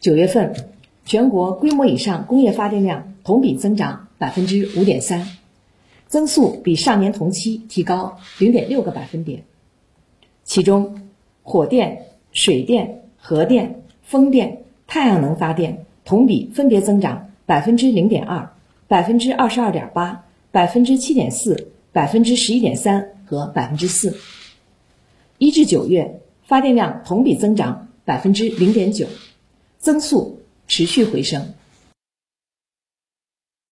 九月份，全国规模以上工业发电量同比增长百分之五点三，增速比上年同期提高零点六个百分点。其中，火电、水电、核电、风电、太阳能发电同比分别增长百分之零点二、百分之二十二点八、百分之七点四、百分之十一点三和百分之四。一至九月，发电量同比增长百分之零点九，增速持续回升。